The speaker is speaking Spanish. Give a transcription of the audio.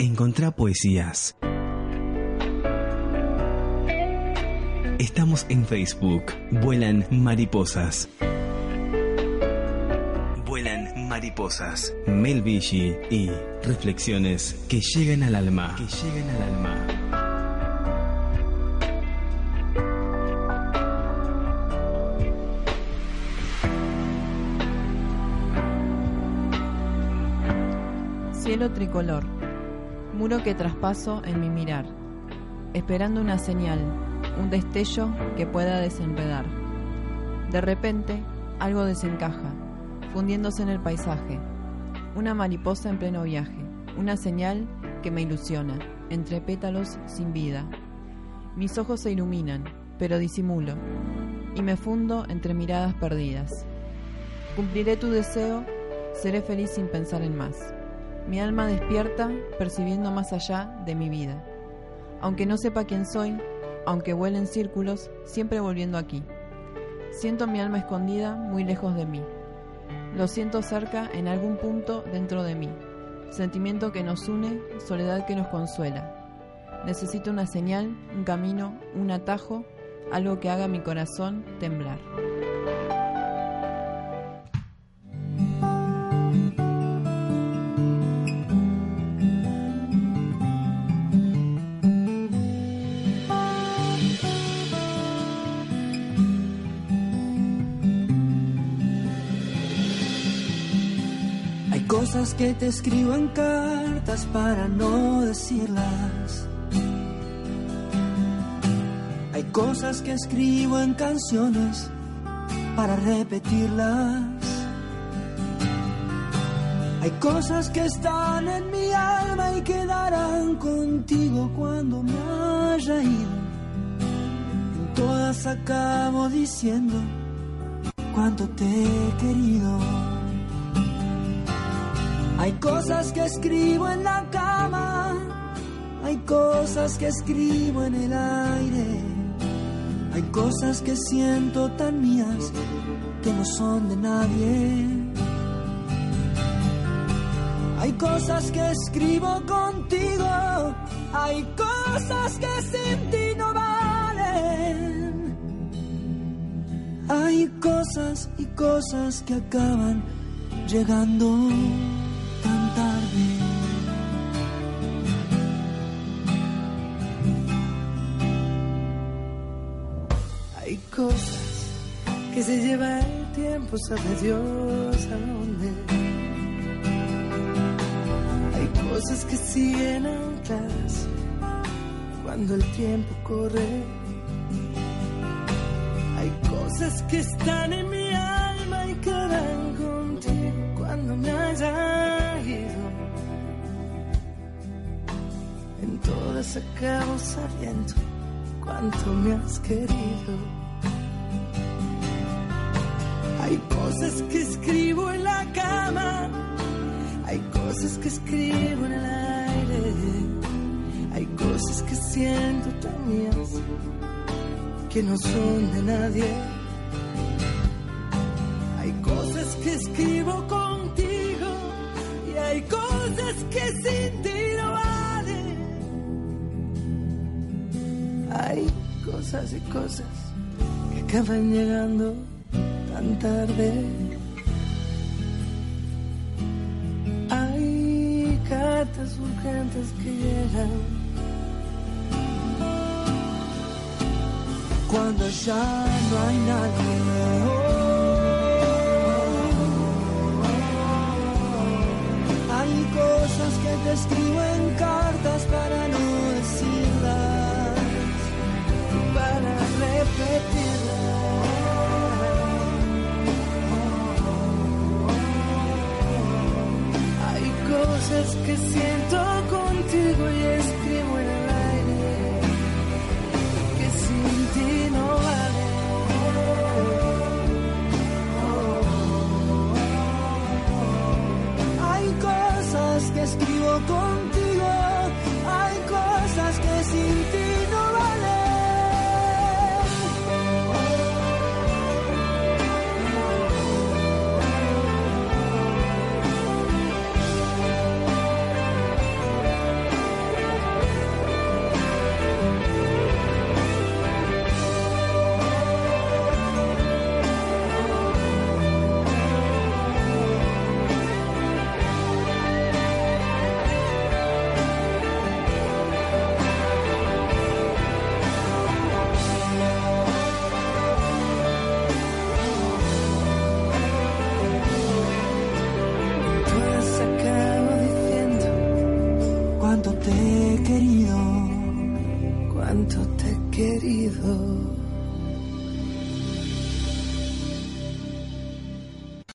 Encontrá poesías. Estamos en Facebook. Vuelan mariposas. Vuelan mariposas. Mel y reflexiones que llegan al alma. Que llegan al alma. Cielo tricolor, muro que traspaso en mi mirar, esperando una señal, un destello que pueda desenredar. De repente, algo desencaja, fundiéndose en el paisaje. Una mariposa en pleno viaje, una señal que me ilusiona, entre pétalos sin vida. Mis ojos se iluminan, pero disimulo, y me fundo entre miradas perdidas. Cumpliré tu deseo, seré feliz sin pensar en más. Mi alma despierta percibiendo más allá de mi vida. Aunque no sepa quién soy, aunque vuele en círculos, siempre volviendo aquí. Siento mi alma escondida muy lejos de mí. Lo siento cerca en algún punto dentro de mí. Sentimiento que nos une, soledad que nos consuela. Necesito una señal, un camino, un atajo, algo que haga mi corazón temblar. Cosas que te escribo en cartas para no decirlas. Hay cosas que escribo en canciones para repetirlas. Hay cosas que están en mi alma y quedarán contigo cuando me haya ido. En todas acabo diciendo cuánto te he querido. Hay cosas que escribo en la cama, hay cosas que escribo en el aire, hay cosas que siento tan mías que no son de nadie. Hay cosas que escribo contigo, hay cosas que sin ti no valen. Hay cosas y cosas que acaban llegando Hay cosas que se lleva el tiempo, sabe Dios a dónde. Hay cosas que siguen ancladas cuando el tiempo corre. Hay cosas que están en mi alma y quedan contigo cuando me haya ido. En todas acabo sabiendo cuánto me has querido. Hay cosas que escribo en la cama, hay cosas que escribo en el aire, hay cosas que siento tan mías que no son de nadie. Hay cosas que escribo contigo y hay cosas que sin ti cosas y cosas que acaban llegando tan tarde. Hay cartas urgentes que llegan Cuando ya no hay nadie. Hay cosas que te escribo en cosas que siento contigo y escribo cuánto te he querido, cuánto te he querido.